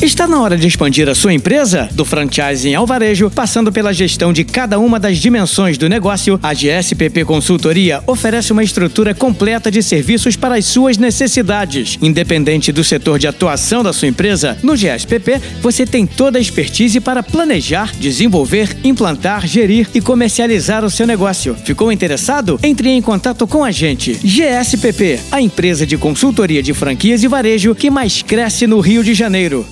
Está na hora de expandir a sua empresa? Do franchising ao varejo, passando pela gestão de cada uma das dimensões do negócio, a GSPP Consultoria oferece uma estrutura completa de serviços para as suas necessidades. Independente do setor de atuação da sua empresa, no GSPP você tem toda a expertise para planejar, desenvolver, implantar, gerir e comercializar o seu negócio. Ficou interessado? Entre em contato com a gente. GSPP, a empresa de consultoria de franquias e varejo que mais cresce no Rio de Janeiro.